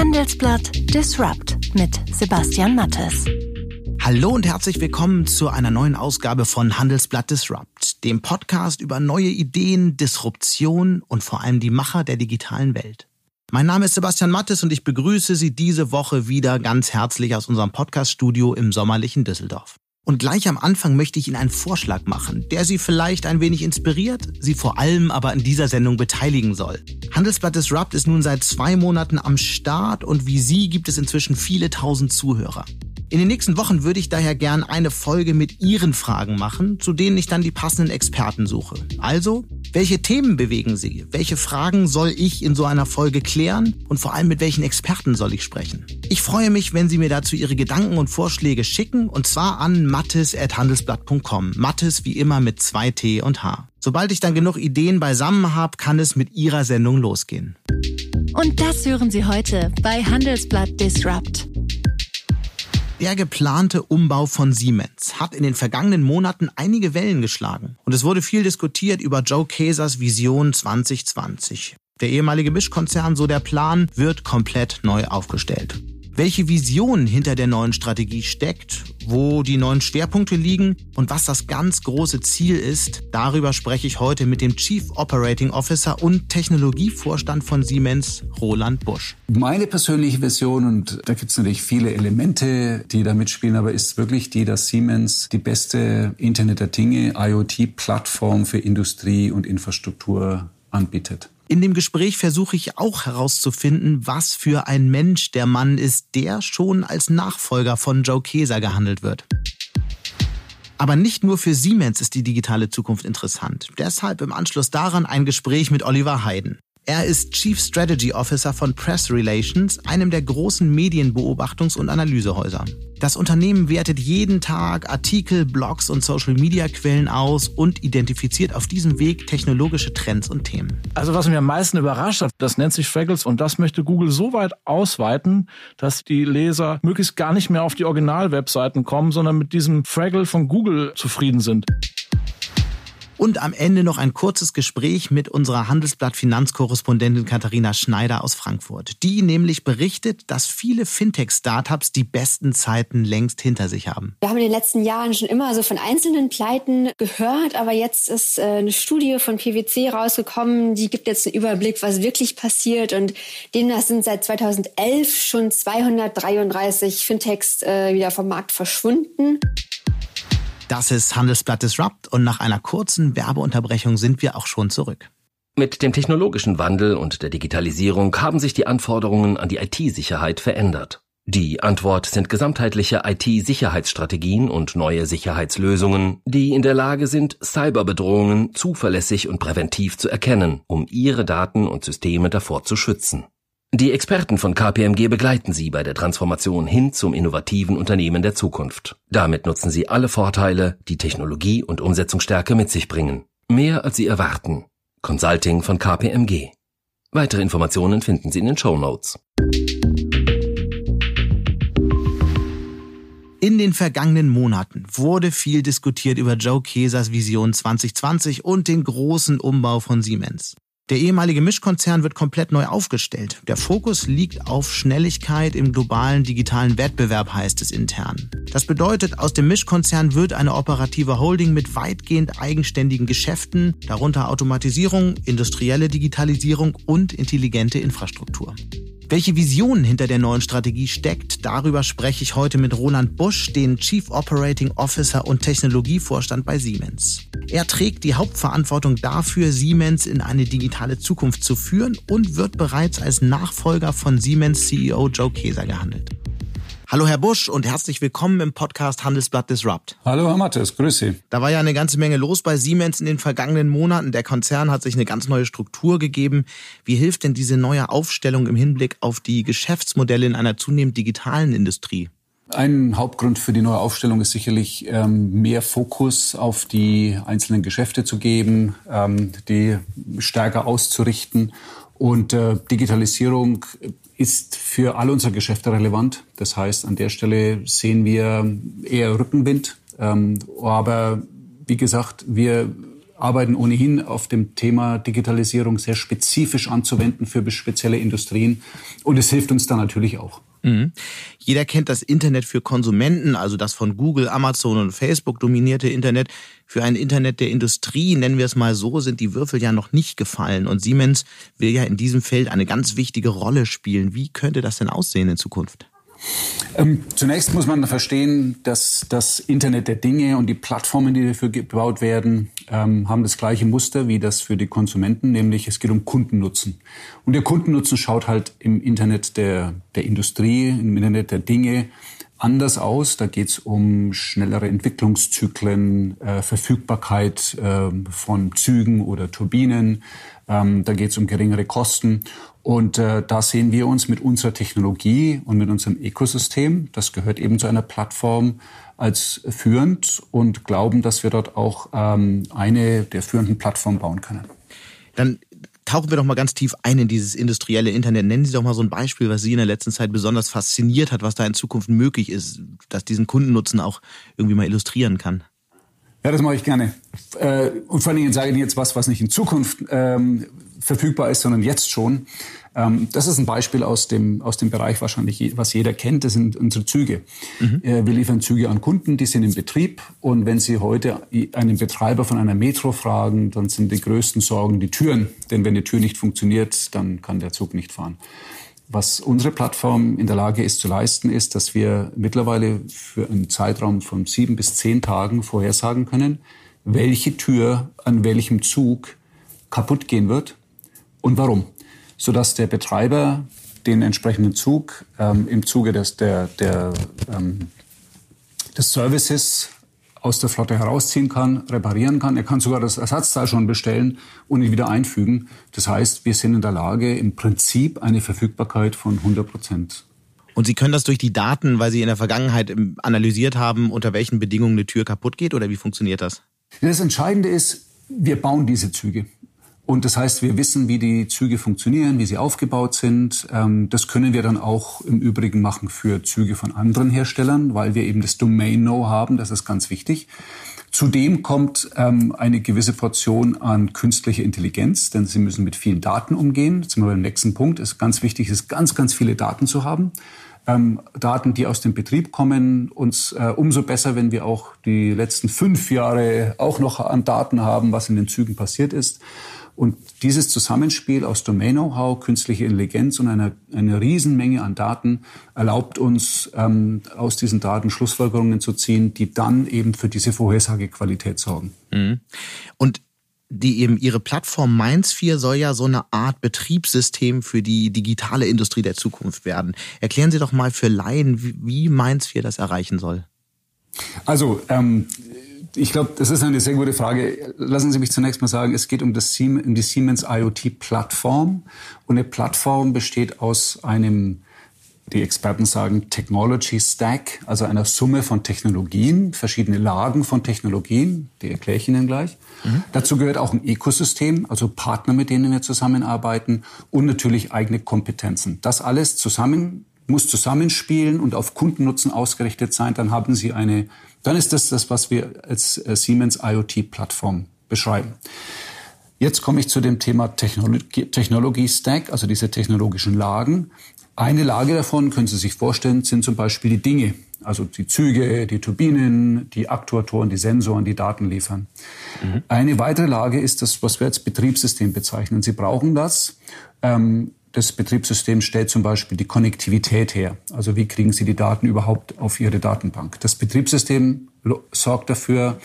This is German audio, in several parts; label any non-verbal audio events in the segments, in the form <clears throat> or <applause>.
Handelsblatt Disrupt mit Sebastian Mattes. Hallo und herzlich willkommen zu einer neuen Ausgabe von Handelsblatt Disrupt, dem Podcast über neue Ideen, Disruption und vor allem die Macher der digitalen Welt. Mein Name ist Sebastian Mattes und ich begrüße Sie diese Woche wieder ganz herzlich aus unserem Podcaststudio im sommerlichen Düsseldorf. Und gleich am Anfang möchte ich Ihnen einen Vorschlag machen, der Sie vielleicht ein wenig inspiriert, Sie vor allem aber in dieser Sendung beteiligen soll. Handelsblatt Disrupt ist nun seit zwei Monaten am Start und wie Sie gibt es inzwischen viele tausend Zuhörer. In den nächsten Wochen würde ich daher gern eine Folge mit Ihren Fragen machen, zu denen ich dann die passenden Experten suche. Also, welche Themen bewegen Sie? Welche Fragen soll ich in so einer Folge klären? Und vor allem mit welchen Experten soll ich sprechen? Ich freue mich, wenn Sie mir dazu Ihre Gedanken und Vorschläge schicken, und zwar an mattes.handelsblatt.com. Mattes wie immer mit zwei T und H. Sobald ich dann genug Ideen beisammen habe, kann es mit Ihrer Sendung losgehen. Und das hören Sie heute bei Handelsblatt Disrupt. Der geplante Umbau von Siemens hat in den vergangenen Monaten einige Wellen geschlagen. Und es wurde viel diskutiert über Joe Kesers Vision 2020. Der ehemalige Mischkonzern, so der Plan, wird komplett neu aufgestellt welche Vision hinter der neuen Strategie steckt, wo die neuen Schwerpunkte liegen und was das ganz große Ziel ist, darüber spreche ich heute mit dem Chief Operating Officer und Technologievorstand von Siemens, Roland Busch. Meine persönliche Vision, und da gibt es natürlich viele Elemente, die da mitspielen, aber ist wirklich die, dass Siemens die beste Internet der Dinge, IoT-Plattform für Industrie und Infrastruktur anbietet. In dem Gespräch versuche ich auch herauszufinden, was für ein Mensch der Mann ist, der schon als Nachfolger von Joe Keser gehandelt wird. Aber nicht nur für Siemens ist die digitale Zukunft interessant. Deshalb im Anschluss daran ein Gespräch mit Oliver Heiden. Er ist Chief Strategy Officer von Press Relations, einem der großen Medienbeobachtungs- und Analysehäuser. Das Unternehmen wertet jeden Tag Artikel, Blogs und Social-Media-Quellen aus und identifiziert auf diesem Weg technologische Trends und Themen. Also was mich am meisten überrascht hat, das nennt sich Fraggles und das möchte Google so weit ausweiten, dass die Leser möglichst gar nicht mehr auf die Original-Webseiten kommen, sondern mit diesem Fraggle von Google zufrieden sind. Und am Ende noch ein kurzes Gespräch mit unserer Handelsblatt Finanzkorrespondentin Katharina Schneider aus Frankfurt. Die nämlich berichtet, dass viele Fintech-Startups die besten Zeiten längst hinter sich haben. Wir haben in den letzten Jahren schon immer so von einzelnen Pleiten gehört, aber jetzt ist äh, eine Studie von PwC rausgekommen, die gibt jetzt einen Überblick, was wirklich passiert und demnach sind seit 2011 schon 233 Fintechs äh, wieder vom Markt verschwunden. Das ist Handelsblatt Disrupt und nach einer kurzen Werbeunterbrechung sind wir auch schon zurück. Mit dem technologischen Wandel und der Digitalisierung haben sich die Anforderungen an die IT-Sicherheit verändert. Die Antwort sind gesamtheitliche IT-Sicherheitsstrategien und neue Sicherheitslösungen, die in der Lage sind, Cyberbedrohungen zuverlässig und präventiv zu erkennen, um ihre Daten und Systeme davor zu schützen. Die Experten von KPMG begleiten Sie bei der Transformation hin zum innovativen Unternehmen der Zukunft. Damit nutzen Sie alle Vorteile, die Technologie und Umsetzungsstärke mit sich bringen. Mehr als Sie erwarten. Consulting von KPMG. Weitere Informationen finden Sie in den Show Notes. In den vergangenen Monaten wurde viel diskutiert über Joe Kesers Vision 2020 und den großen Umbau von Siemens. Der ehemalige Mischkonzern wird komplett neu aufgestellt. Der Fokus liegt auf Schnelligkeit im globalen digitalen Wettbewerb, heißt es intern. Das bedeutet, aus dem Mischkonzern wird eine operative Holding mit weitgehend eigenständigen Geschäften, darunter Automatisierung, industrielle Digitalisierung und intelligente Infrastruktur. Welche Vision hinter der neuen Strategie steckt, darüber spreche ich heute mit Roland Busch, den Chief Operating Officer und Technologievorstand bei Siemens. Er trägt die Hauptverantwortung dafür, Siemens in eine digitale Zukunft zu führen und wird bereits als Nachfolger von Siemens CEO Joe Keser gehandelt. Hallo Herr Busch und herzlich willkommen im Podcast Handelsblatt Disrupt. Hallo Herr Mattes, grüß Sie. Da war ja eine ganze Menge los bei Siemens in den vergangenen Monaten. Der Konzern hat sich eine ganz neue Struktur gegeben. Wie hilft denn diese neue Aufstellung im Hinblick auf die Geschäftsmodelle in einer zunehmend digitalen Industrie? Ein Hauptgrund für die neue Aufstellung ist sicherlich ähm, mehr Fokus auf die einzelnen Geschäfte zu geben, ähm, die stärker auszurichten. Und äh, Digitalisierung ist für all unsere Geschäfte relevant. Das heißt, an der Stelle sehen wir eher Rückenwind. Ähm, aber wie gesagt, wir arbeiten ohnehin auf dem Thema Digitalisierung sehr spezifisch anzuwenden für spezielle Industrien. Und es hilft uns da natürlich auch. Mhm. Jeder kennt das Internet für Konsumenten, also das von Google, Amazon und Facebook dominierte Internet. Für ein Internet der Industrie, nennen wir es mal so, sind die Würfel ja noch nicht gefallen. Und Siemens will ja in diesem Feld eine ganz wichtige Rolle spielen. Wie könnte das denn aussehen in Zukunft? Ähm, zunächst muss man verstehen, dass das Internet der Dinge und die Plattformen, die dafür gebaut werden, ähm, haben das gleiche Muster wie das für die Konsumenten, nämlich es geht um Kundennutzen. Und der Kundennutzen schaut halt im Internet der, der Industrie, im Internet der Dinge anders aus. Da geht es um schnellere Entwicklungszyklen, äh, Verfügbarkeit äh, von Zügen oder Turbinen. Ähm, da geht es um geringere Kosten. Und äh, da sehen wir uns mit unserer Technologie und mit unserem Ökosystem, das gehört eben zu einer Plattform, als führend und glauben, dass wir dort auch ähm, eine der führenden Plattformen bauen können. Dann tauchen wir doch mal ganz tief ein in dieses industrielle Internet. Nennen Sie doch mal so ein Beispiel, was Sie in der letzten Zeit besonders fasziniert hat, was da in Zukunft möglich ist, dass diesen Kundennutzen auch irgendwie mal illustrieren kann. Ja, das mache ich gerne. Äh, und vor allen Dingen sage ich Ihnen jetzt was, was nicht in Zukunft ähm, verfügbar ist, sondern jetzt schon. Ähm, das ist ein Beispiel aus dem, aus dem Bereich wahrscheinlich, was jeder kennt. Das sind unsere Züge. Mhm. Äh, wir liefern Züge an Kunden, die sind im Betrieb. Und wenn Sie heute einen Betreiber von einer Metro fragen, dann sind die größten Sorgen die Türen. Denn wenn die Tür nicht funktioniert, dann kann der Zug nicht fahren. Was unsere Plattform in der Lage ist zu leisten, ist, dass wir mittlerweile für einen Zeitraum von sieben bis zehn Tagen vorhersagen können, welche Tür an welchem Zug kaputt gehen wird und warum. Sodass der Betreiber den entsprechenden Zug ähm, im Zuge des, der, der, ähm, des Services aus der Flotte herausziehen kann, reparieren kann. Er kann sogar das Ersatzteil schon bestellen und ihn wieder einfügen. Das heißt, wir sind in der Lage, im Prinzip eine Verfügbarkeit von 100 Prozent. Und Sie können das durch die Daten, weil Sie in der Vergangenheit analysiert haben, unter welchen Bedingungen eine Tür kaputt geht, oder wie funktioniert das? Das Entscheidende ist, wir bauen diese Züge. Und das heißt, wir wissen, wie die Züge funktionieren, wie sie aufgebaut sind. Ähm, das können wir dann auch im Übrigen machen für Züge von anderen Herstellern, weil wir eben das Domain-Know haben. Das ist ganz wichtig. Zudem kommt ähm, eine gewisse Portion an künstlicher Intelligenz, denn Sie müssen mit vielen Daten umgehen. Jetzt sind wir beim nächsten Punkt. Es ist ganz wichtig, ist ganz, ganz viele Daten zu haben. Ähm, Daten, die aus dem Betrieb kommen. Uns äh, umso besser, wenn wir auch die letzten fünf Jahre auch noch an Daten haben, was in den Zügen passiert ist. Und dieses Zusammenspiel aus Domain-Know-how, künstliche Intelligenz und einer, eine Riesenmenge an Daten erlaubt uns, ähm, aus diesen Daten Schlussfolgerungen zu ziehen, die dann eben für diese Vorhersagequalität sorgen. Mhm. Und die eben ihre Plattform 4 soll ja so eine Art Betriebssystem für die digitale Industrie der Zukunft werden. Erklären Sie doch mal für Laien, wie 4 das erreichen soll. Also ähm, ich glaube, das ist eine sehr gute Frage. Lassen Sie mich zunächst mal sagen, es geht um, das Siemens, um die Siemens IoT-Plattform. Und eine Plattform besteht aus einem, die Experten sagen, Technology Stack, also einer Summe von Technologien, verschiedene Lagen von Technologien, die erkläre ich Ihnen gleich. Mhm. Dazu gehört auch ein Ökosystem, also Partner, mit denen wir zusammenarbeiten und natürlich eigene Kompetenzen. Das alles zusammen muss zusammenspielen und auf Kundennutzen ausgerichtet sein. Dann haben Sie eine dann ist das das, was wir als äh, Siemens IoT-Plattform beschreiben. Jetzt komme ich zu dem Thema Technologie, Stack, also diese technologischen Lagen. Eine Lage davon, können Sie sich vorstellen, sind zum Beispiel die Dinge, also die Züge, die Turbinen, die Aktuatoren, die Sensoren, die Daten liefern. Mhm. Eine weitere Lage ist das, was wir als Betriebssystem bezeichnen. Sie brauchen das, ähm, das Betriebssystem stellt zum Beispiel die Konnektivität her. Also wie kriegen Sie die Daten überhaupt auf Ihre Datenbank? Das Betriebssystem sorgt dafür,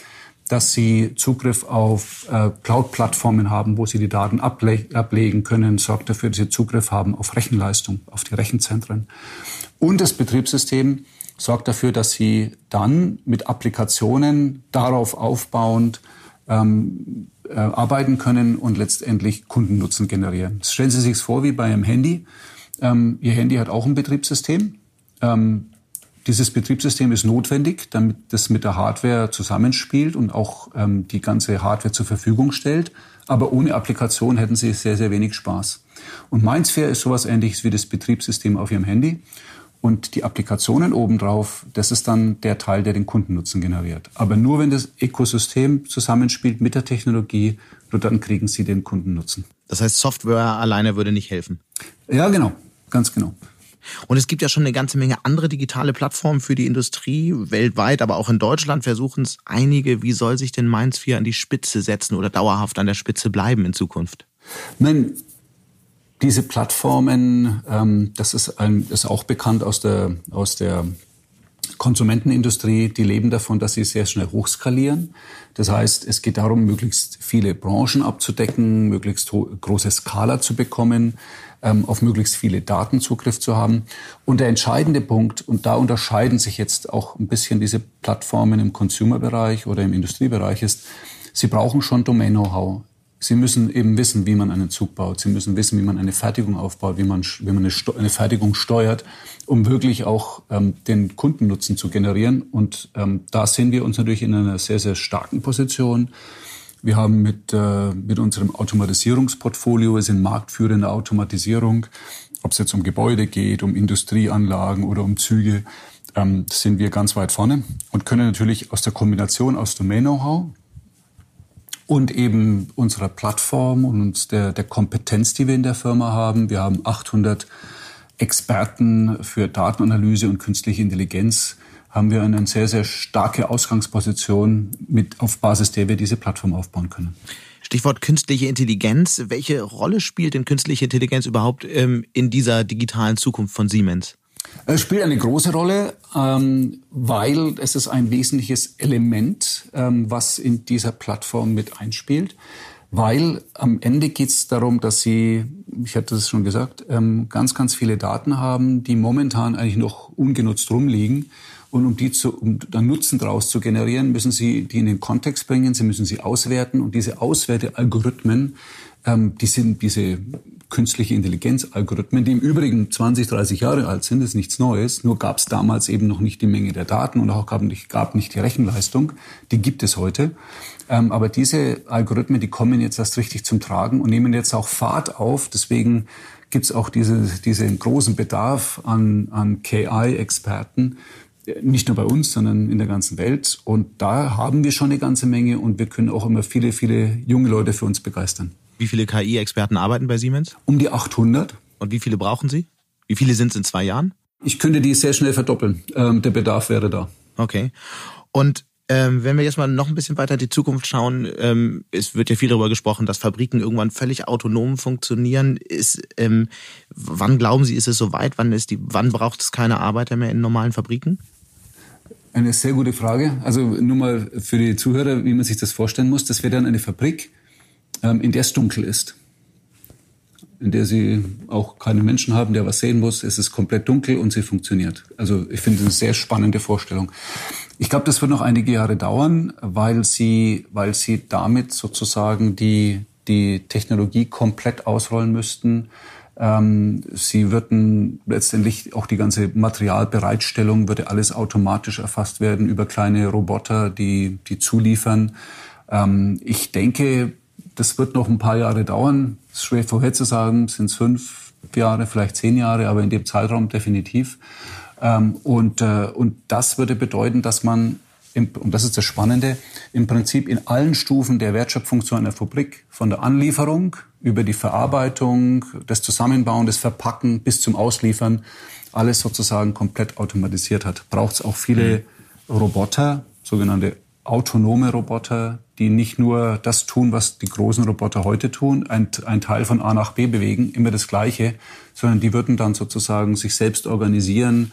dass Sie Zugriff auf äh, Cloud-Plattformen haben, wo Sie die Daten able ablegen können, sorgt dafür, dass Sie Zugriff haben auf Rechenleistung, auf die Rechenzentren. Und das Betriebssystem sorgt dafür, dass Sie dann mit Applikationen darauf aufbauend ähm, äh, arbeiten können und letztendlich Kundennutzen generieren. Stellen Sie sich vor wie bei einem Handy. Ähm, Ihr Handy hat auch ein Betriebssystem. Ähm, dieses Betriebssystem ist notwendig, damit das mit der Hardware zusammenspielt und auch ähm, die ganze Hardware zur Verfügung stellt. Aber ohne Applikation hätten Sie sehr, sehr wenig Spaß. Und MindSphere ist sowas ähnliches wie das Betriebssystem auf Ihrem Handy. Und die Applikationen obendrauf, das ist dann der Teil, der den Kundennutzen generiert. Aber nur wenn das Ökosystem zusammenspielt mit der Technologie, nur dann kriegen Sie den Kundennutzen. Das heißt, Software alleine würde nicht helfen. Ja, genau, ganz genau. Und es gibt ja schon eine ganze Menge andere digitale Plattformen für die Industrie, weltweit, aber auch in Deutschland versuchen es einige. Wie soll sich denn Mainz 4 an die Spitze setzen oder dauerhaft an der Spitze bleiben in Zukunft? Nein, diese Plattformen, ähm, das ist, ein, ist auch bekannt aus der, aus der Konsumentenindustrie, die leben davon, dass sie sehr schnell hochskalieren. Das heißt, es geht darum, möglichst viele Branchen abzudecken, möglichst große Skala zu bekommen, ähm, auf möglichst viele Daten Zugriff zu haben. Und der entscheidende Punkt, und da unterscheiden sich jetzt auch ein bisschen diese Plattformen im Consumer-Bereich oder im Industriebereich, ist, sie brauchen schon Domain-Know-how. Sie müssen eben wissen, wie man einen Zug baut. Sie müssen wissen, wie man eine Fertigung aufbaut, wie man, wie man eine, eine Fertigung steuert, um wirklich auch ähm, den Kundennutzen zu generieren. Und ähm, da sehen wir uns natürlich in einer sehr, sehr starken Position. Wir haben mit, äh, mit unserem Automatisierungsportfolio, wir sind marktführende Automatisierung, ob es jetzt um Gebäude geht, um Industrieanlagen oder um Züge, ähm, sind wir ganz weit vorne und können natürlich aus der Kombination aus Domain-Know-how, und eben unserer Plattform und der, der Kompetenz, die wir in der Firma haben. Wir haben 800 Experten für Datenanalyse und künstliche Intelligenz haben wir eine sehr, sehr starke Ausgangsposition, mit, auf Basis der wir diese Plattform aufbauen können. Stichwort künstliche Intelligenz. Welche Rolle spielt denn künstliche Intelligenz überhaupt ähm, in dieser digitalen Zukunft von Siemens? Es spielt eine große Rolle, ähm, weil es ist ein wesentliches Element, ähm, was in dieser Plattform mit einspielt. Weil am Ende geht es darum, dass Sie, ich hatte das schon gesagt, ähm, ganz, ganz viele Daten haben, die momentan eigentlich noch ungenutzt rumliegen. Und um die zu, um dann Nutzen daraus zu generieren, müssen Sie die in den Kontext bringen, Sie müssen sie auswerten. Und diese Auswertealgorithmen, ähm, die sind diese künstliche Intelligenzalgorithmen, die im Übrigen 20, 30 Jahre alt sind, ist nichts Neues. Nur gab es damals eben noch nicht die Menge der Daten und auch gab nicht, gab nicht die Rechenleistung. Die gibt es heute. Ähm, aber diese Algorithmen, die kommen jetzt erst richtig zum Tragen und nehmen jetzt auch Fahrt auf. Deswegen gibt es auch diese, diesen großen Bedarf an, an KI-Experten, nicht nur bei uns, sondern in der ganzen Welt. Und da haben wir schon eine ganze Menge und wir können auch immer viele, viele junge Leute für uns begeistern. Wie viele KI-Experten arbeiten bei Siemens? Um die 800. Und wie viele brauchen Sie? Wie viele sind es in zwei Jahren? Ich könnte die sehr schnell verdoppeln. Ähm, der Bedarf wäre da. Okay. Und ähm, wenn wir jetzt mal noch ein bisschen weiter in die Zukunft schauen, ähm, es wird ja viel darüber gesprochen, dass Fabriken irgendwann völlig autonom funktionieren. Ist, ähm, wann glauben Sie, ist es soweit? Wann ist die, wann braucht es keine Arbeiter mehr in normalen Fabriken? Eine sehr gute Frage. Also nur mal für die Zuhörer, wie man sich das vorstellen muss. Das wäre dann eine Fabrik, ähm, in der es dunkel ist. In der sie auch keine Menschen haben, der was sehen muss. Es ist komplett dunkel und sie funktioniert. Also ich finde es eine sehr spannende Vorstellung. Ich glaube, das wird noch einige Jahre dauern, weil sie, weil sie damit sozusagen die, die Technologie komplett ausrollen müssten. Ähm, sie würden letztendlich auch die ganze Materialbereitstellung würde alles automatisch erfasst werden über kleine Roboter, die, die zuliefern. Ähm, ich denke, das wird noch ein paar Jahre dauern. Es ist schwer vorherzusagen, sind es fünf Jahre, vielleicht zehn Jahre, aber in dem Zeitraum definitiv. Ähm, und, äh, und das würde bedeuten, dass man, im, und das ist das Spannende, im Prinzip in allen Stufen der Wertschöpfung zu einer Fabrik, von der Anlieferung über die Verarbeitung, das Zusammenbauen, das Verpacken bis zum Ausliefern, alles sozusagen komplett automatisiert hat. Braucht es auch viele mhm. Roboter, sogenannte autonome Roboter, die nicht nur das tun, was die großen Roboter heute tun, ein, ein, Teil von A nach B bewegen, immer das Gleiche, sondern die würden dann sozusagen sich selbst organisieren,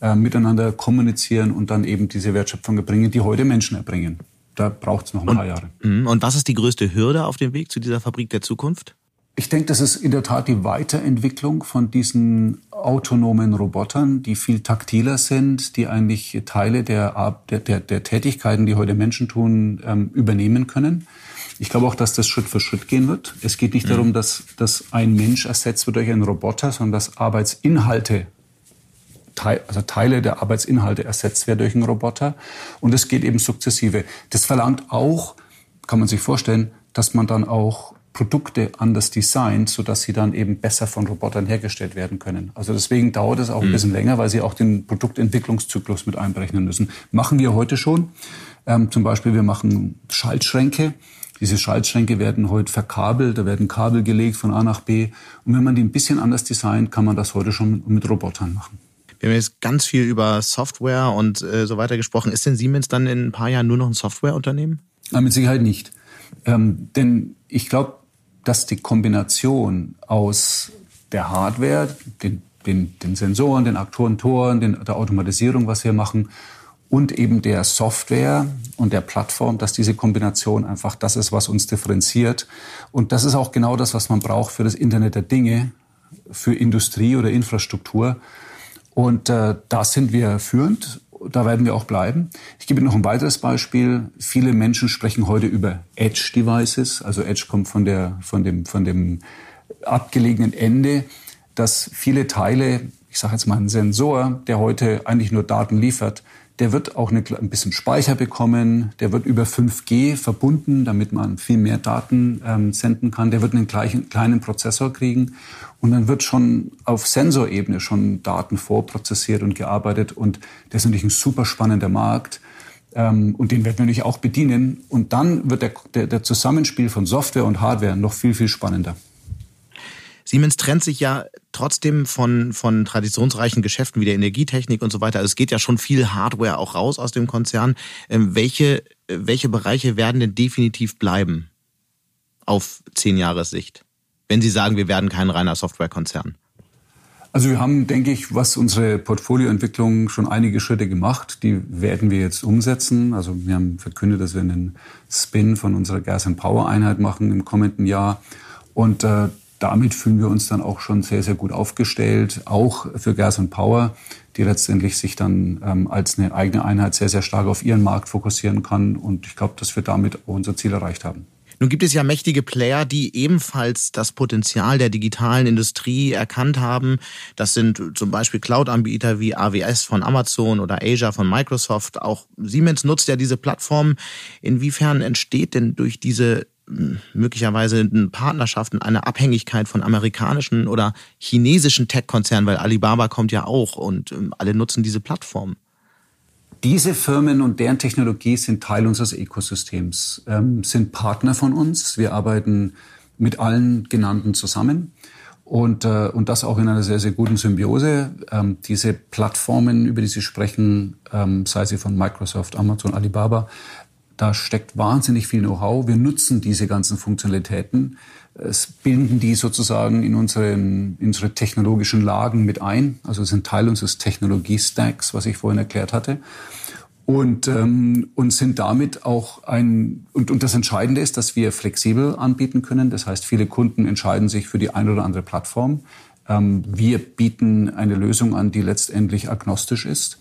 äh, miteinander kommunizieren und dann eben diese Wertschöpfung erbringen, die heute Menschen erbringen. Da braucht es noch ein und, paar Jahre. Mhm. Und was ist die größte Hürde auf dem Weg zu dieser Fabrik der Zukunft? Ich denke, das ist in der Tat die Weiterentwicklung von diesen autonomen Robotern, die viel taktiler sind, die eigentlich Teile der, der, der, der Tätigkeiten, die heute Menschen tun, ähm, übernehmen können. Ich glaube auch, dass das Schritt für Schritt gehen wird. Es geht nicht mhm. darum, dass, dass ein Mensch ersetzt wird durch einen Roboter, sondern dass Arbeitsinhalte, also Teile der Arbeitsinhalte ersetzt werden durch einen Roboter. Und es geht eben sukzessive. Das verlangt auch, kann man sich vorstellen, dass man dann auch Produkte anders designt, sodass sie dann eben besser von Robotern hergestellt werden können. Also deswegen dauert es auch ein mhm. bisschen länger, weil sie auch den Produktentwicklungszyklus mit einberechnen müssen. Machen wir heute schon. Ähm, zum Beispiel, wir machen Schaltschränke. Diese Schaltschränke werden heute verkabelt, da werden Kabel gelegt von A nach B. Und wenn man die ein bisschen anders designt, kann man das heute schon mit Robotern machen. Wir haben jetzt ganz viel über Software und äh, so weiter gesprochen. Ist denn Siemens dann in ein paar Jahren nur noch ein Softwareunternehmen? Nein, mit Sicherheit nicht. Ähm, denn ich glaube, dass die Kombination aus der Hardware, den, den, den Sensoren, den Aktorentoren, den, der Automatisierung, was wir machen, und eben der Software und der Plattform, dass diese Kombination einfach das ist, was uns differenziert. Und das ist auch genau das, was man braucht für das Internet der Dinge, für Industrie oder Infrastruktur. Und äh, da sind wir führend da werden wir auch bleiben. Ich gebe noch ein weiteres Beispiel. Viele Menschen sprechen heute über Edge-Devices. Also Edge kommt von, der, von, dem, von dem abgelegenen Ende, dass viele Teile, ich sage jetzt mal ein Sensor, der heute eigentlich nur Daten liefert, der wird auch eine, ein bisschen Speicher bekommen. Der wird über 5G verbunden, damit man viel mehr Daten ähm, senden kann. Der wird einen gleichen, kleinen Prozessor kriegen. Und dann wird schon auf Sensorebene schon Daten vorprozessiert und gearbeitet. Und das ist natürlich ein super spannender Markt. Ähm, und den werden wir natürlich auch bedienen. Und dann wird der, der, der Zusammenspiel von Software und Hardware noch viel, viel spannender. Siemens trennt sich ja trotzdem von, von traditionsreichen Geschäften wie der Energietechnik und so weiter. Also es geht ja schon viel Hardware auch raus aus dem Konzern. Ähm, welche, welche Bereiche werden denn definitiv bleiben auf zehn Jahres Sicht? Wenn Sie sagen, wir werden kein reiner Softwarekonzern. Also wir haben, denke ich, was unsere Portfolioentwicklung schon einige Schritte gemacht. Die werden wir jetzt umsetzen. Also wir haben verkündet, dass wir einen Spin von unserer Gas and Power Einheit machen im kommenden Jahr. Und äh, damit fühlen wir uns dann auch schon sehr, sehr gut aufgestellt, auch für Gas und Power, die letztendlich sich dann ähm, als eine eigene Einheit sehr, sehr stark auf ihren Markt fokussieren kann. Und ich glaube, dass wir damit auch unser Ziel erreicht haben. Nun gibt es ja mächtige Player, die ebenfalls das Potenzial der digitalen Industrie erkannt haben. Das sind zum Beispiel Cloud-Anbieter wie AWS von Amazon oder Asia von Microsoft. Auch Siemens nutzt ja diese Plattform. Inwiefern entsteht denn durch diese möglicherweise Partnerschaften, eine Abhängigkeit von amerikanischen oder chinesischen Tech-Konzernen, weil Alibaba kommt ja auch und ähm, alle nutzen diese Plattform. Diese Firmen und deren Technologie sind Teil unseres Ökosystems, ähm, sind Partner von uns. Wir arbeiten mit allen genannten zusammen. Und, äh, und das auch in einer sehr, sehr guten Symbiose. Ähm, diese Plattformen, über die Sie sprechen, ähm, sei sie von Microsoft, Amazon, Alibaba, da steckt wahnsinnig viel Know-how. Wir nutzen diese ganzen Funktionalitäten, es binden die sozusagen in, unseren, in unsere technologischen Lagen mit ein. Also sind Teil unseres Technologie-Stacks, was ich vorhin erklärt hatte. Und, ähm, und sind damit auch ein, und, und das Entscheidende ist, dass wir flexibel anbieten können. Das heißt, viele Kunden entscheiden sich für die eine oder andere Plattform. Ähm, wir bieten eine Lösung an, die letztendlich agnostisch ist.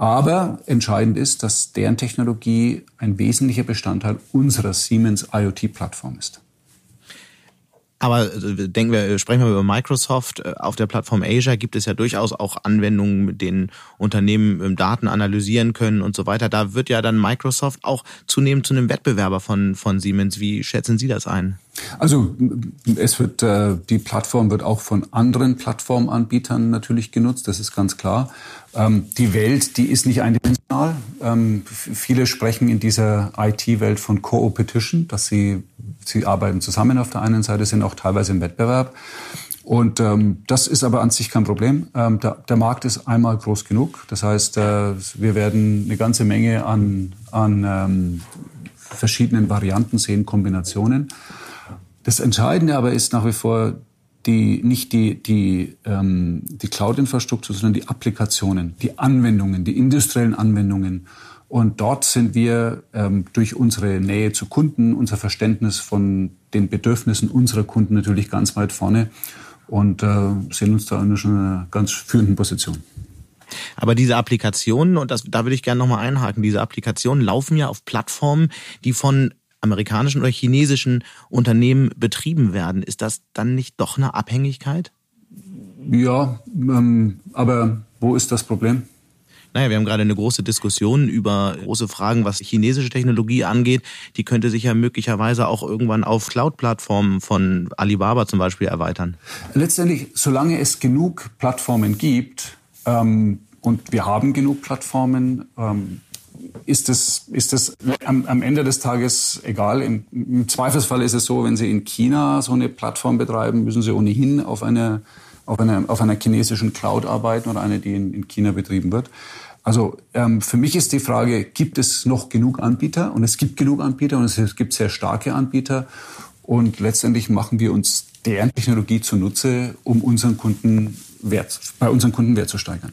Aber entscheidend ist, dass deren Technologie ein wesentlicher Bestandteil unserer Siemens IoT-Plattform ist. Aber äh, denken wir, sprechen wir über Microsoft. Äh, auf der Plattform Asia gibt es ja durchaus auch Anwendungen, mit denen Unternehmen ähm, Daten analysieren können und so weiter. Da wird ja dann Microsoft auch zunehmend zu einem Wettbewerber von, von Siemens. Wie schätzen Sie das ein? Also es wird äh, die Plattform wird auch von anderen Plattformanbietern natürlich genutzt, das ist ganz klar. Ähm, die Welt, die ist nicht eindimensional. Ähm, viele sprechen in dieser IT-Welt von Co-Opetition, dass sie sie arbeiten zusammen auf der einen Seite, sind auch teilweise im Wettbewerb. Und ähm, das ist aber an sich kein Problem. Ähm, der, der Markt ist einmal groß genug. Das heißt, äh, wir werden eine ganze Menge an, an ähm, verschiedenen Varianten sehen, Kombinationen. Das Entscheidende aber ist nach wie vor die, nicht die, die, ähm, die Cloud-Infrastruktur, sondern die Applikationen, die Anwendungen, die industriellen Anwendungen. Und dort sind wir ähm, durch unsere Nähe zu Kunden, unser Verständnis von den Bedürfnissen unserer Kunden natürlich ganz weit vorne und äh, sehen uns da in einer ganz führenden Position. Aber diese Applikationen, und das, da würde ich gerne nochmal einhaken, diese Applikationen laufen ja auf Plattformen, die von amerikanischen oder chinesischen Unternehmen betrieben werden. Ist das dann nicht doch eine Abhängigkeit? Ja, ähm, aber wo ist das Problem? Naja, wir haben gerade eine große Diskussion über große Fragen, was chinesische Technologie angeht. Die könnte sich ja möglicherweise auch irgendwann auf Cloud-Plattformen von Alibaba zum Beispiel erweitern. Letztendlich, solange es genug Plattformen gibt, ähm, und wir haben genug Plattformen, ähm, ist es, ist es am, am Ende des Tages egal. Im, Im Zweifelsfall ist es so, wenn Sie in China so eine Plattform betreiben, müssen Sie ohnehin auf einer auf einer, auf einer chinesischen Cloud arbeiten oder eine, die in, in China betrieben wird. Also ähm, für mich ist die Frage, gibt es noch genug Anbieter? Und es gibt genug Anbieter und es gibt sehr starke Anbieter. Und letztendlich machen wir uns deren Technologie zunutze, um unseren Kunden Wert, bei unseren Kunden Wert zu steigern.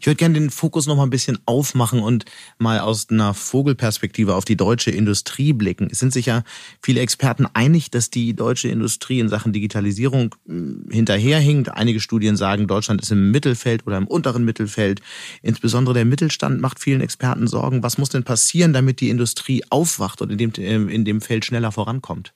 Ich würde gerne den Fokus noch mal ein bisschen aufmachen und mal aus einer Vogelperspektive auf die deutsche Industrie blicken. Es sind sich ja viele Experten einig, dass die deutsche Industrie in Sachen Digitalisierung hm, hinterherhinkt. Einige Studien sagen, Deutschland ist im Mittelfeld oder im unteren Mittelfeld. Insbesondere der Mittelstand macht vielen Experten Sorgen. Was muss denn passieren, damit die Industrie aufwacht und in dem, in dem Feld schneller vorankommt?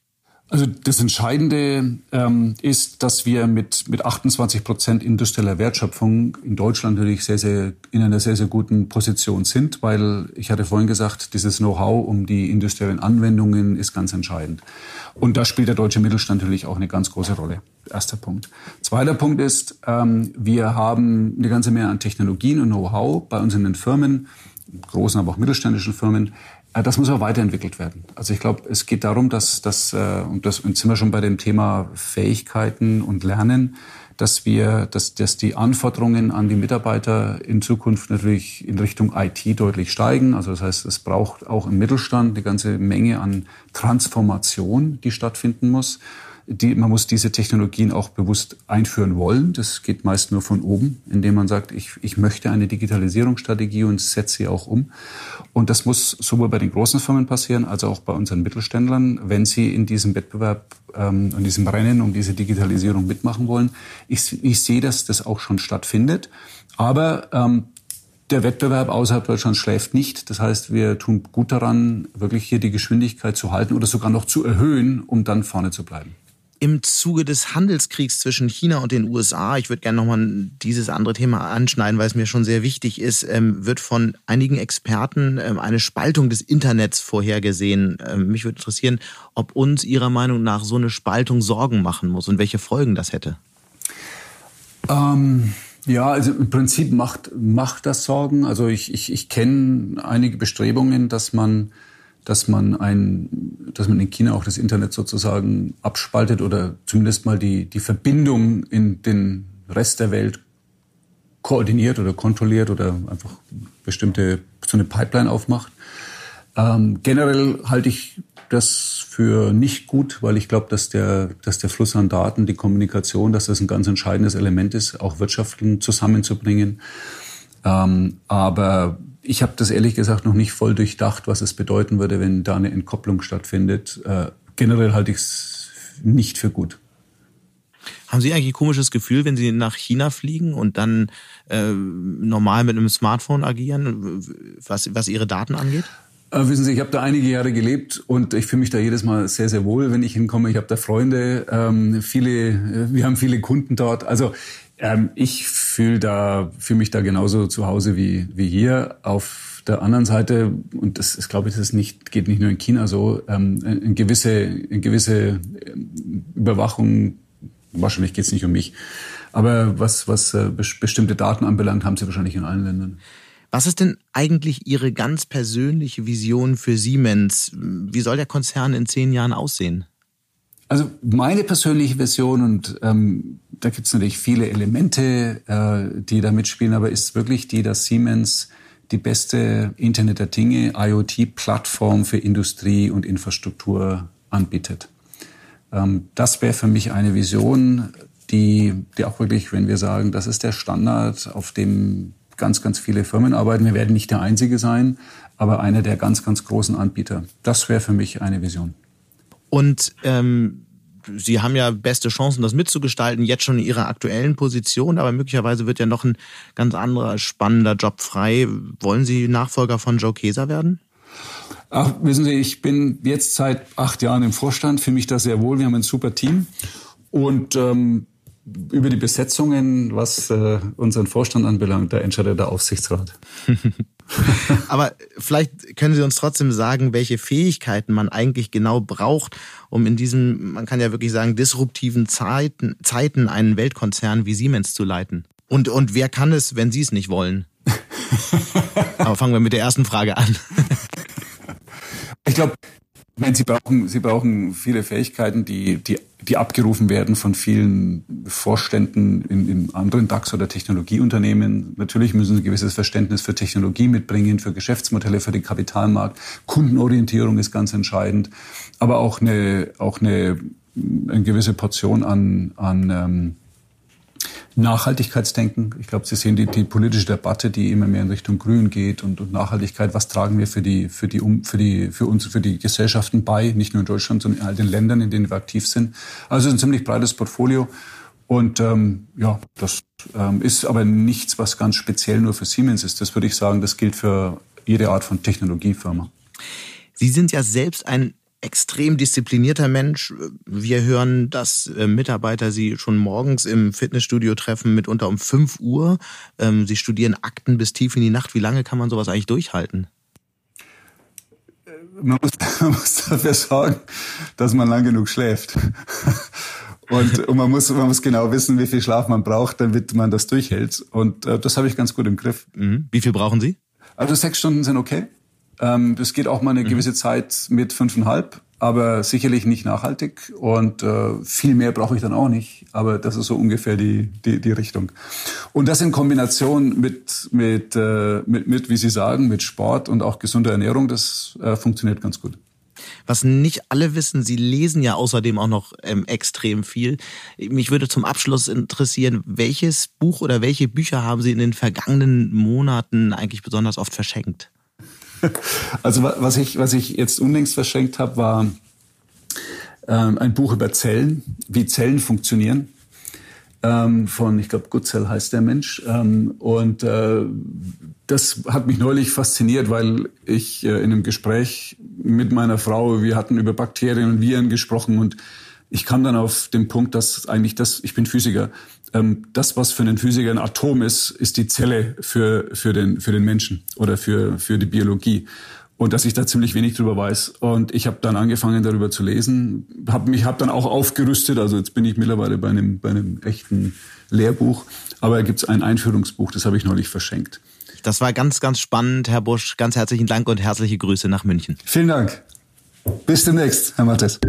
Also das Entscheidende ähm, ist, dass wir mit, mit 28 Prozent industrieller Wertschöpfung in Deutschland natürlich sehr, sehr, in einer sehr, sehr guten Position sind, weil ich hatte vorhin gesagt, dieses Know-how um die industriellen Anwendungen ist ganz entscheidend. Und da spielt der deutsche Mittelstand natürlich auch eine ganz große Rolle. Erster Punkt. Zweiter Punkt ist, ähm, wir haben eine ganze Menge an Technologien und Know-how bei uns in den Firmen, großen, aber auch mittelständischen Firmen, das muss aber weiterentwickelt werden. Also ich glaube, es geht darum, dass, dass äh, und das sind wir schon bei dem Thema Fähigkeiten und Lernen, dass wir, dass, dass die Anforderungen an die Mitarbeiter in Zukunft natürlich in Richtung IT deutlich steigen. Also das heißt, es braucht auch im Mittelstand eine ganze Menge an Transformation, die stattfinden muss die, man muss diese Technologien auch bewusst einführen wollen. Das geht meist nur von oben, indem man sagt, ich, ich möchte eine Digitalisierungsstrategie und setze sie auch um. Und das muss sowohl bei den großen Firmen passieren, als auch bei unseren Mittelständlern, wenn sie in diesem Wettbewerb ähm, in diesem Rennen um diese Digitalisierung mitmachen wollen. Ich, ich sehe, dass das auch schon stattfindet. Aber ähm, der Wettbewerb außerhalb Deutschlands schläft nicht. Das heißt, wir tun gut daran, wirklich hier die Geschwindigkeit zu halten oder sogar noch zu erhöhen, um dann vorne zu bleiben im Zuge des Handelskriegs zwischen China und den USA, ich würde gerne nochmal dieses andere Thema anschneiden, weil es mir schon sehr wichtig ist, ähm, wird von einigen Experten ähm, eine Spaltung des Internets vorhergesehen. Ähm, mich würde interessieren, ob uns Ihrer Meinung nach so eine Spaltung Sorgen machen muss und welche Folgen das hätte. Ähm ja, also im Prinzip macht, macht das Sorgen. Also ich, ich, ich kenne einige Bestrebungen, dass man dass man ein, dass man in China auch das Internet sozusagen abspaltet oder zumindest mal die, die Verbindung in den Rest der Welt koordiniert oder kontrolliert oder einfach bestimmte, so eine Pipeline aufmacht. Ähm, generell halte ich das für nicht gut, weil ich glaube, dass der, dass der Fluss an Daten, die Kommunikation, dass das ein ganz entscheidendes Element ist, auch Wirtschaften zusammenzubringen. Ähm, aber ich habe das ehrlich gesagt noch nicht voll durchdacht, was es bedeuten würde, wenn da eine Entkopplung stattfindet. Äh, generell halte ich es nicht für gut. Haben Sie eigentlich ein komisches Gefühl, wenn Sie nach China fliegen und dann äh, normal mit einem Smartphone agieren, was, was Ihre Daten angeht? Äh, wissen Sie, ich habe da einige Jahre gelebt und ich fühle mich da jedes Mal sehr, sehr wohl, wenn ich hinkomme. Ich habe da Freunde, ähm, viele, äh, wir haben viele Kunden dort. Also ähm, ich fühle da, fühle mich da genauso zu Hause wie, wie hier. Auf der anderen Seite, und das ist, glaube ich, das nicht, geht nicht nur in China so, ähm, eine gewisse, eine gewisse ähm, Überwachung, wahrscheinlich geht es nicht um mich, aber was, was äh, bestimmte Daten anbelangt, haben sie wahrscheinlich in allen Ländern. Was ist denn eigentlich Ihre ganz persönliche Vision für Siemens? Wie soll der Konzern in zehn Jahren aussehen? Also meine persönliche Version, und ähm, da gibt es natürlich viele Elemente, äh, die da mitspielen, aber ist wirklich die, dass Siemens die beste Internet der Dinge, IoT-Plattform für Industrie und Infrastruktur anbietet. Ähm, das wäre für mich eine Vision, die, die auch wirklich, wenn wir sagen, das ist der Standard, auf dem ganz, ganz viele Firmen arbeiten. Wir werden nicht der Einzige sein, aber einer der ganz, ganz großen Anbieter. Das wäre für mich eine Vision. Und ähm, Sie haben ja beste Chancen, das mitzugestalten, jetzt schon in Ihrer aktuellen Position, aber möglicherweise wird ja noch ein ganz anderer spannender Job frei. Wollen Sie Nachfolger von Joe Keser werden? Ach, wissen Sie, ich bin jetzt seit acht Jahren im Vorstand, fühle mich da sehr wohl. Wir haben ein super Team und ähm, über die Besetzungen, was äh, unseren Vorstand anbelangt, da entscheidet der Aufsichtsrat. <laughs> <laughs> Aber vielleicht können Sie uns trotzdem sagen, welche Fähigkeiten man eigentlich genau braucht, um in diesen, man kann ja wirklich sagen, disruptiven Zeiten, Zeiten einen Weltkonzern wie Siemens zu leiten. Und, und wer kann es, wenn Sie es nicht wollen? <laughs> Aber fangen wir mit der ersten Frage an. ich glaube, Nein, Sie brauchen, Sie brauchen viele Fähigkeiten, die, die, die abgerufen werden von vielen Vorständen in, in anderen DAX- oder Technologieunternehmen. Natürlich müssen Sie ein gewisses Verständnis für Technologie mitbringen, für Geschäftsmodelle, für den Kapitalmarkt. Kundenorientierung ist ganz entscheidend, aber auch eine, auch eine, eine gewisse Portion an, an ähm, Nachhaltigkeitsdenken. Ich glaube, Sie sehen die, die politische Debatte, die immer mehr in Richtung Grün geht und, und Nachhaltigkeit. Was tragen wir für die, für die, um, für die, für uns, für die Gesellschaften bei? Nicht nur in Deutschland, sondern in all den Ländern, in denen wir aktiv sind. Also ein ziemlich breites Portfolio. Und ähm, ja, das ähm, ist aber nichts, was ganz speziell nur für Siemens ist. Das würde ich sagen, das gilt für jede Art von Technologiefirma. Sie sind ja selbst ein extrem disziplinierter Mensch. Wir hören, dass äh, Mitarbeiter Sie schon morgens im Fitnessstudio treffen, mitunter um 5 Uhr. Ähm, Sie studieren Akten bis tief in die Nacht. Wie lange kann man sowas eigentlich durchhalten? Äh, man muss, <laughs> man muss dafür sorgen, dass man lang genug schläft. <laughs> Und, und man, muss, man muss genau wissen, wie viel Schlaf man braucht, damit man das durchhält. Und äh, das habe ich ganz gut im Griff. Mhm. Wie viel brauchen Sie? Also sechs Stunden sind okay. Ähm, das geht auch mal eine mhm. gewisse Zeit mit fünfeinhalb, aber sicherlich nicht nachhaltig und äh, viel mehr brauche ich dann auch nicht. Aber das ist so ungefähr die, die, die Richtung. Und das in Kombination mit, mit, äh, mit, mit, wie Sie sagen, mit Sport und auch gesunder Ernährung, das äh, funktioniert ganz gut. Was nicht alle wissen, Sie lesen ja außerdem auch noch ähm, extrem viel. Mich würde zum Abschluss interessieren, welches Buch oder welche Bücher haben Sie in den vergangenen Monaten eigentlich besonders oft verschenkt? <laughs> Also was ich, was ich jetzt unlängst verschenkt habe, war ähm, ein Buch über Zellen, wie Zellen funktionieren. Ähm, von, ich glaube, Gutzel heißt der Mensch. Ähm, und äh, das hat mich neulich fasziniert, weil ich äh, in einem Gespräch mit meiner Frau, wir hatten über Bakterien und Viren gesprochen und ich kam dann auf den Punkt, dass eigentlich das, ich bin Physiker, ähm, das, was für einen Physiker ein Atom ist, ist die Zelle für, für, den, für den Menschen oder für, für die Biologie. Und dass ich da ziemlich wenig drüber weiß. Und ich habe dann angefangen, darüber zu lesen, habe mich hab dann auch aufgerüstet. Also jetzt bin ich mittlerweile bei einem, bei einem echten Lehrbuch. Aber da gibt's ein Einführungsbuch, das habe ich neulich verschenkt. Das war ganz, ganz spannend, Herr Busch. Ganz herzlichen Dank und herzliche Grüße nach München. Vielen Dank. Bis demnächst, Herr Mattes.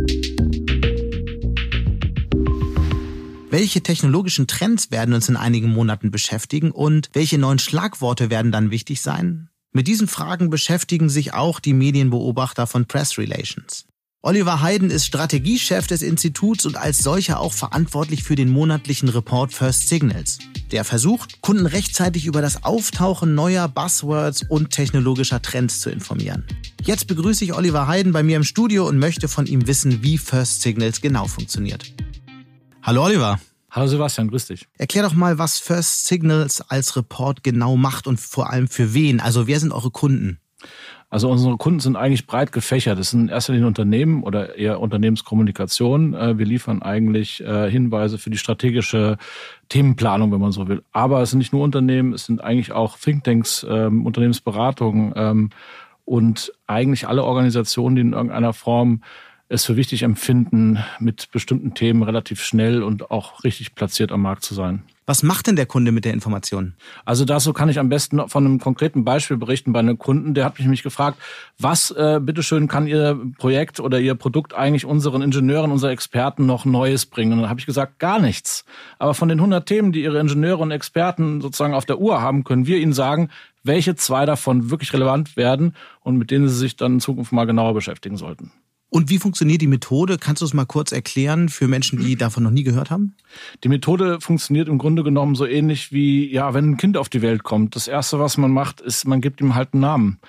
Welche technologischen Trends werden uns in einigen Monaten beschäftigen und welche neuen Schlagworte werden dann wichtig sein? Mit diesen Fragen beschäftigen sich auch die Medienbeobachter von Press Relations. Oliver Heiden ist Strategiechef des Instituts und als solcher auch verantwortlich für den monatlichen Report First Signals. Der versucht, Kunden rechtzeitig über das Auftauchen neuer Buzzwords und technologischer Trends zu informieren. Jetzt begrüße ich Oliver Heiden bei mir im Studio und möchte von ihm wissen, wie First Signals genau funktioniert. Hallo Oliver. Hallo Sebastian, grüß dich. Erklär doch mal, was First Signals als Report genau macht und vor allem für wen. Also wer sind eure Kunden? Also unsere Kunden sind eigentlich breit gefächert. Das sind in erster Linie Unternehmen oder eher Unternehmenskommunikation. Äh, wir liefern eigentlich äh, Hinweise für die strategische Themenplanung, wenn man so will. Aber es sind nicht nur Unternehmen, es sind eigentlich auch Thinktanks, ähm, Unternehmensberatungen ähm, und eigentlich alle Organisationen, die in irgendeiner Form es für wichtig empfinden, mit bestimmten Themen relativ schnell und auch richtig platziert am Markt zu sein. Was macht denn der Kunde mit der Information? Also dazu kann ich am besten von einem konkreten Beispiel berichten bei einem Kunden. Der hat mich nämlich gefragt, was äh, bitteschön kann Ihr Projekt oder Ihr Produkt eigentlich unseren Ingenieuren, unseren Experten noch Neues bringen? Und dann habe ich gesagt, gar nichts. Aber von den 100 Themen, die Ihre Ingenieure und Experten sozusagen auf der Uhr haben, können wir Ihnen sagen, welche zwei davon wirklich relevant werden und mit denen Sie sich dann in Zukunft mal genauer beschäftigen sollten. Und wie funktioniert die Methode? Kannst du es mal kurz erklären für Menschen, die davon noch nie gehört haben? Die Methode funktioniert im Grunde genommen so ähnlich wie, ja, wenn ein Kind auf die Welt kommt. Das erste, was man macht, ist, man gibt ihm halt einen Namen.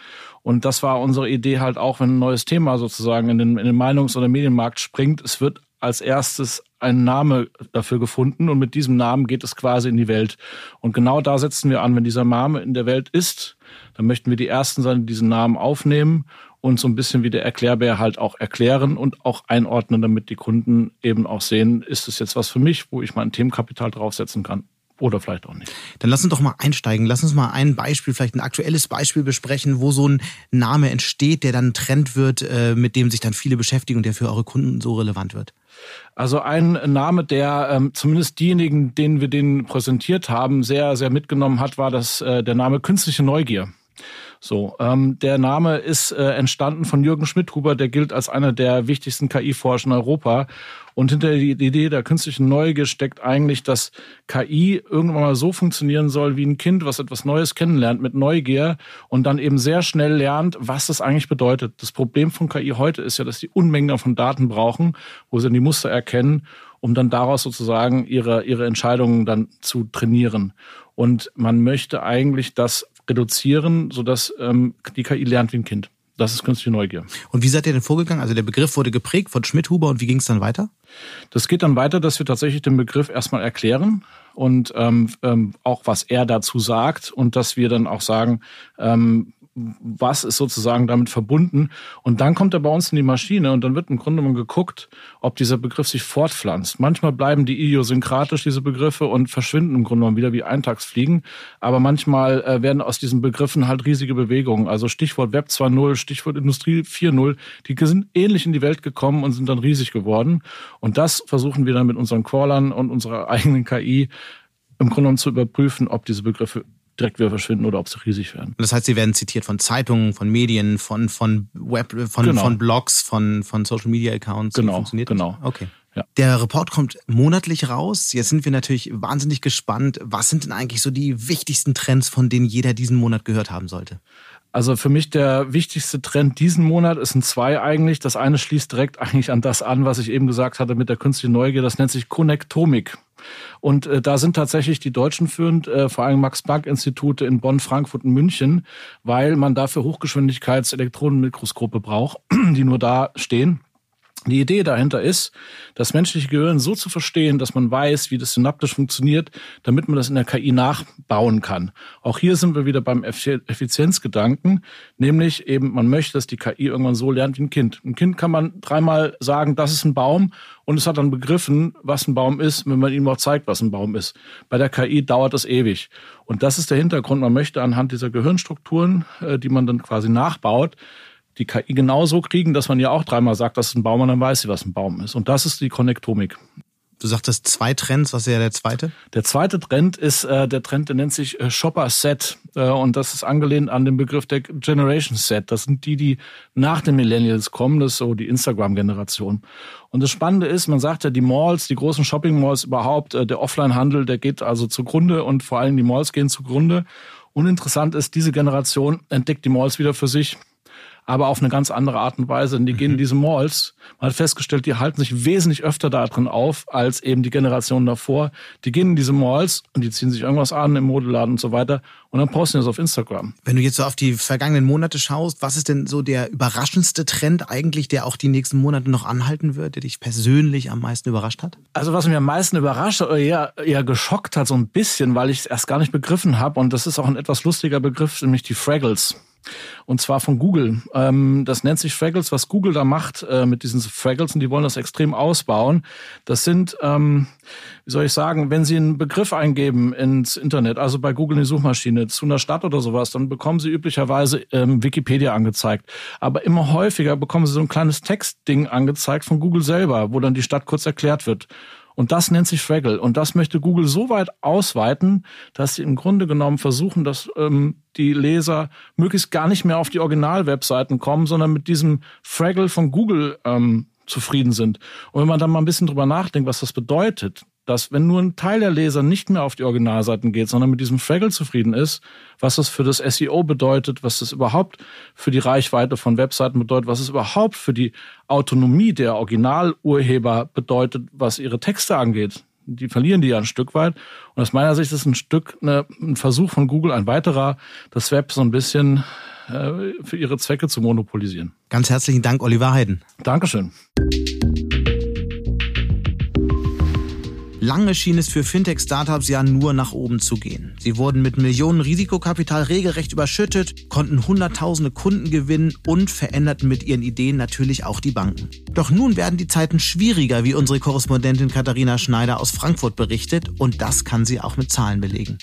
Und das war unsere Idee halt auch, wenn ein neues Thema sozusagen in den, in den Meinungs- oder Medienmarkt springt. Es wird als erstes ein Name dafür gefunden und mit diesem Namen geht es quasi in die Welt. Und genau da setzen wir an, wenn dieser Name in der Welt ist, dann möchten wir die Ersten sein, die diesen Namen aufnehmen und so ein bisschen wie der Erklärbär halt auch erklären und auch einordnen, damit die Kunden eben auch sehen, ist es jetzt was für mich, wo ich mein Themenkapital draufsetzen kann. Oder vielleicht auch nicht. Dann lass uns doch mal einsteigen. Lass uns mal ein Beispiel, vielleicht ein aktuelles Beispiel besprechen, wo so ein Name entsteht, der dann ein Trend wird, äh, mit dem sich dann viele beschäftigen und der für eure Kunden so relevant wird. Also ein Name, der ähm, zumindest diejenigen, denen wir den präsentiert haben, sehr, sehr mitgenommen hat, war das äh, der Name künstliche Neugier. So, ähm, der Name ist äh, entstanden von Jürgen Schmidhuber, der gilt als einer der wichtigsten KI-Forscher in Europa. Und hinter der Idee der künstlichen Neugier steckt eigentlich, dass KI irgendwann mal so funktionieren soll wie ein Kind, was etwas Neues kennenlernt mit Neugier und dann eben sehr schnell lernt, was das eigentlich bedeutet. Das Problem von KI heute ist ja, dass die Unmengen von Daten brauchen, wo sie dann die Muster erkennen, um dann daraus sozusagen ihre, ihre Entscheidungen dann zu trainieren. Und man möchte eigentlich das reduzieren, sodass ähm, die KI lernt wie ein Kind. Das ist künstliche Neugier. Und wie seid ihr denn vorgegangen? Also der Begriff wurde geprägt von Schmidhuber und wie ging es dann weiter? Das geht dann weiter, dass wir tatsächlich den Begriff erstmal erklären und ähm, ähm, auch was er dazu sagt und dass wir dann auch sagen, ähm, was ist sozusagen damit verbunden. Und dann kommt er bei uns in die Maschine und dann wird im Grunde genommen geguckt, ob dieser Begriff sich fortpflanzt. Manchmal bleiben die idiosynkratisch, diese Begriffe, und verschwinden im Grunde genommen wieder wie Eintagsfliegen. Aber manchmal äh, werden aus diesen Begriffen halt riesige Bewegungen. Also Stichwort Web 2.0, Stichwort Industrie 4.0, die sind ähnlich in die Welt gekommen und sind dann riesig geworden. Und das versuchen wir dann mit unseren Crawlern und unserer eigenen KI im Grunde genommen zu überprüfen, ob diese Begriffe direkt wieder verschwinden oder ob sie riesig werden. Das heißt, sie werden zitiert von Zeitungen, von Medien, von, von Web, von, genau. von Blogs, von, von Social Media Accounts. Genau. Funktioniert genau. Das? Okay. Ja. Der Report kommt monatlich raus. Jetzt sind wir natürlich wahnsinnig gespannt. Was sind denn eigentlich so die wichtigsten Trends, von denen jeder diesen Monat gehört haben sollte? Also für mich der wichtigste Trend diesen Monat ist ein zwei eigentlich. Das eine schließt direkt eigentlich an das an, was ich eben gesagt hatte mit der künstlichen Neugier. Das nennt sich Connectomik. Und äh, da sind tatsächlich die Deutschen führend, äh, vor allem Max-Planck-Institute in Bonn, Frankfurt und München, weil man dafür Hochgeschwindigkeits-Elektronenmikroskope braucht, <clears throat> die nur da stehen. Die Idee dahinter ist, das menschliche Gehirn so zu verstehen, dass man weiß, wie das synaptisch funktioniert, damit man das in der KI nachbauen kann. Auch hier sind wir wieder beim Effizienzgedanken, nämlich eben, man möchte, dass die KI irgendwann so lernt wie ein Kind. Ein Kind kann man dreimal sagen, das ist ein Baum und es hat dann begriffen, was ein Baum ist, wenn man ihm auch zeigt, was ein Baum ist. Bei der KI dauert das ewig. Und das ist der Hintergrund. Man möchte anhand dieser Gehirnstrukturen, äh, die man dann quasi nachbaut, die KI genauso kriegen, dass man ja auch dreimal sagt, das ist ein Baum und dann weiß sie, was ein Baum ist. Und das ist die Konnektomik. Du sagtest zwei Trends, was wäre der zweite? Der zweite Trend ist äh, der Trend, der nennt sich äh, Shopper Set äh, und das ist angelehnt an den Begriff der Generation Set. Das sind die, die nach den Millennials kommen, das ist so die Instagram-Generation. Und das Spannende ist, man sagt ja, die Malls, die großen Shopping-Malls überhaupt, äh, der Offline-Handel, der geht also zugrunde und vor allem die Malls gehen zugrunde. Uninteressant ist, diese Generation entdeckt die Malls wieder für sich aber auf eine ganz andere Art und Weise. Und die gehen in mhm. diese Malls. Man hat festgestellt, die halten sich wesentlich öfter da drin auf als eben die Generationen davor. Die gehen in diese Malls und die ziehen sich irgendwas an im Modeladen und so weiter und dann posten das auf Instagram. Wenn du jetzt so auf die vergangenen Monate schaust, was ist denn so der überraschendste Trend eigentlich, der auch die nächsten Monate noch anhalten wird, der dich persönlich am meisten überrascht hat? Also was mich am meisten überrascht oder eher, eher geschockt hat so ein bisschen, weil ich es erst gar nicht begriffen habe und das ist auch ein etwas lustiger Begriff, nämlich die Fraggles. Und zwar von Google. Ähm, das nennt sich Fraggles. Was Google da macht äh, mit diesen Fraggles, und die wollen das extrem ausbauen, das sind, ähm, wie soll ich sagen, wenn Sie einen Begriff eingeben ins Internet, also bei Google in die Suchmaschine, zu einer Stadt oder sowas, dann bekommen Sie üblicherweise ähm, Wikipedia angezeigt. Aber immer häufiger bekommen Sie so ein kleines Textding angezeigt von Google selber, wo dann die Stadt kurz erklärt wird. Und das nennt sich Fraggle. Und das möchte Google so weit ausweiten, dass sie im Grunde genommen versuchen, dass ähm, die Leser möglichst gar nicht mehr auf die Original-Webseiten kommen, sondern mit diesem Fraggle von Google ähm, zufrieden sind. Und wenn man dann mal ein bisschen drüber nachdenkt, was das bedeutet, dass wenn nur ein Teil der Leser nicht mehr auf die Originalseiten geht, sondern mit diesem Fraggle zufrieden ist, was das für das SEO bedeutet, was das überhaupt für die Reichweite von Webseiten bedeutet, was es überhaupt für die Autonomie der Originalurheber bedeutet, was ihre Texte angeht. Die verlieren die ja ein Stück weit. Und aus meiner Sicht ist ein Stück eine, ein Versuch von Google, ein weiterer, das Web so ein bisschen äh, für ihre Zwecke zu monopolisieren. Ganz herzlichen Dank, Oliver Heiden. Dankeschön. Lange schien es für Fintech-Startups ja nur nach oben zu gehen. Sie wurden mit Millionen Risikokapital regelrecht überschüttet, konnten Hunderttausende Kunden gewinnen und veränderten mit ihren Ideen natürlich auch die Banken. Doch nun werden die Zeiten schwieriger, wie unsere Korrespondentin Katharina Schneider aus Frankfurt berichtet, und das kann sie auch mit Zahlen belegen.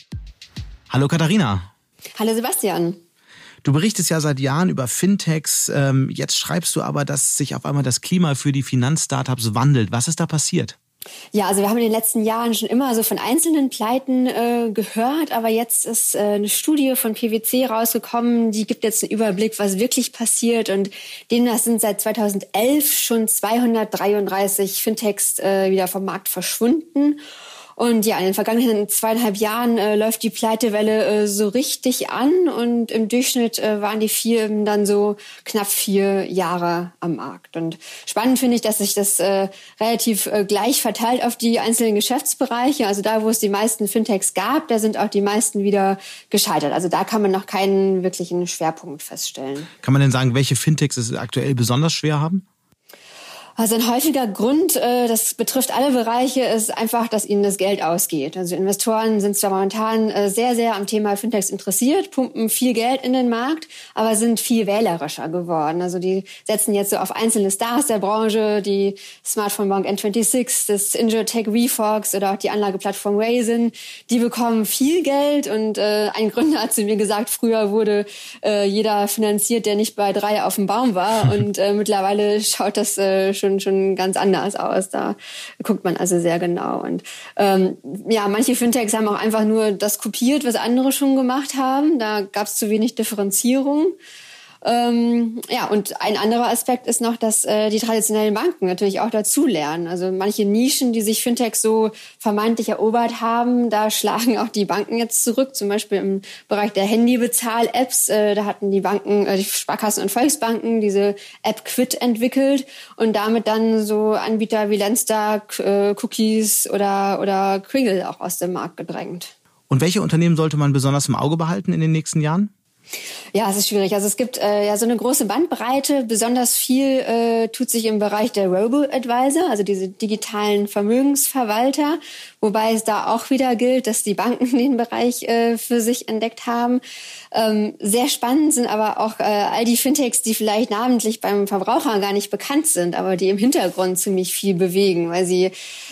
Hallo Katharina. Hallo Sebastian. Du berichtest ja seit Jahren über Fintechs. Ähm, jetzt schreibst du aber, dass sich auf einmal das Klima für die Finanzstartups wandelt. Was ist da passiert? Ja, also wir haben in den letzten Jahren schon immer so von einzelnen Pleiten äh, gehört, aber jetzt ist äh, eine Studie von PwC rausgekommen, die gibt jetzt einen Überblick, was wirklich passiert und demnach sind seit 2011 schon 233 Fintechs äh, wieder vom Markt verschwunden. Und ja, in den vergangenen zweieinhalb Jahren äh, läuft die Pleitewelle äh, so richtig an und im Durchschnitt äh, waren die Firmen dann so knapp vier Jahre am Markt. Und spannend finde ich, dass sich das äh, relativ äh, gleich verteilt auf die einzelnen Geschäftsbereiche. Also da, wo es die meisten Fintechs gab, da sind auch die meisten wieder gescheitert. Also da kann man noch keinen wirklichen Schwerpunkt feststellen. Kann man denn sagen, welche Fintechs es aktuell besonders schwer haben? Also ein häufiger Grund, äh, das betrifft alle Bereiche, ist einfach, dass ihnen das Geld ausgeht. Also Investoren sind zwar momentan äh, sehr, sehr am Thema Fintechs interessiert, pumpen viel Geld in den Markt, aber sind viel wählerischer geworden. Also die setzen jetzt so auf einzelne Stars der Branche, die Smartphone Bank N26, das Injotech VFox oder auch die Anlageplattform Raisin. Die bekommen viel Geld und äh, ein Gründer hat zu mir gesagt, früher wurde jeder finanziert, der nicht bei drei auf dem Baum war <laughs> und mittlerweile schaut das äh, schon, schon ganz anders aus. Da guckt man also sehr genau. Und ähm, ja, manche Fintechs haben auch einfach nur das kopiert, was andere schon gemacht haben. Da gab es zu wenig Differenzierung. Ähm, ja, und ein anderer Aspekt ist noch, dass äh, die traditionellen Banken natürlich auch dazulernen. Also manche Nischen, die sich Fintech so vermeintlich erobert haben, da <laughs> schlagen auch die Banken jetzt zurück. Zum Beispiel im Bereich der Handybezahl-Apps, äh, da hatten die Banken, äh, die Sparkassen und Volksbanken diese App Quid entwickelt und damit dann so Anbieter wie Lenster, äh, Cookies oder, oder Kringle auch aus dem Markt gedrängt. Und welche Unternehmen sollte man besonders im Auge behalten in den nächsten Jahren? Ja, es ist schwierig. Also es gibt äh, ja so eine große Bandbreite. Besonders viel äh, tut sich im Bereich der Robo-Advisor, also diese digitalen Vermögensverwalter, wobei es da auch wieder gilt, dass die Banken <laughs> den Bereich äh, für sich entdeckt haben. Ähm, sehr spannend sind aber auch äh, all die Fintechs, die vielleicht namentlich beim Verbraucher gar nicht bekannt sind, aber die im Hintergrund ziemlich viel bewegen, weil sie,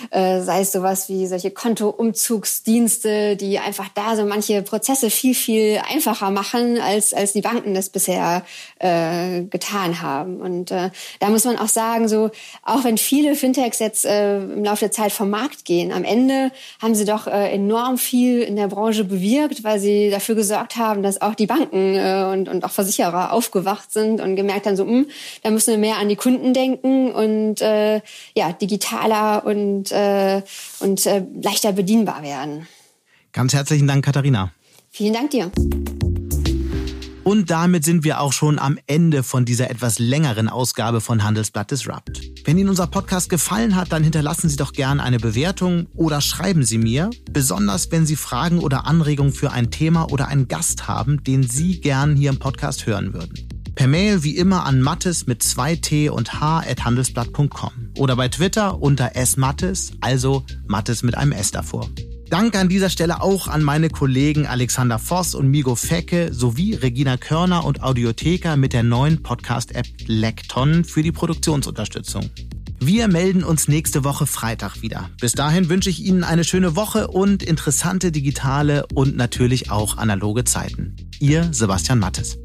äh, sei es sowas wie solche Kontoumzugsdienste, die einfach da so manche Prozesse viel, viel einfacher machen, als, als die Banken das bisher äh, getan haben. Und äh, da muss man auch sagen, so auch wenn viele Fintechs jetzt äh, im Laufe der Zeit vom Markt gehen, am Ende haben sie doch äh, enorm viel in der Branche bewirkt, weil sie dafür gesorgt haben, dass auch die Banken äh, und, und auch Versicherer aufgewacht sind und gemerkt haben, so, mh, hm, da müssen wir mehr an die Kunden denken und äh, ja, digitaler und, äh, und äh, leichter bedienbar werden. Ganz herzlichen Dank, Katharina. Vielen Dank dir. Und damit sind wir auch schon am Ende von dieser etwas längeren Ausgabe von Handelsblatt Disrupt. Wenn Ihnen unser Podcast gefallen hat, dann hinterlassen Sie doch gerne eine Bewertung oder schreiben Sie mir, besonders wenn Sie Fragen oder Anregungen für ein Thema oder einen Gast haben, den Sie gern hier im Podcast hören würden. Per Mail wie immer an mattes mit 2t und h at handelsblatt.com oder bei Twitter unter smattes, also Mattes mit einem S davor. Danke an dieser Stelle auch an meine Kollegen Alexander Voss und Migo Fecke sowie Regina Körner und Audiotheka mit der neuen Podcast-App Lekton für die Produktionsunterstützung. Wir melden uns nächste Woche Freitag wieder. Bis dahin wünsche ich Ihnen eine schöne Woche und interessante digitale und natürlich auch analoge Zeiten. Ihr Sebastian Mattes.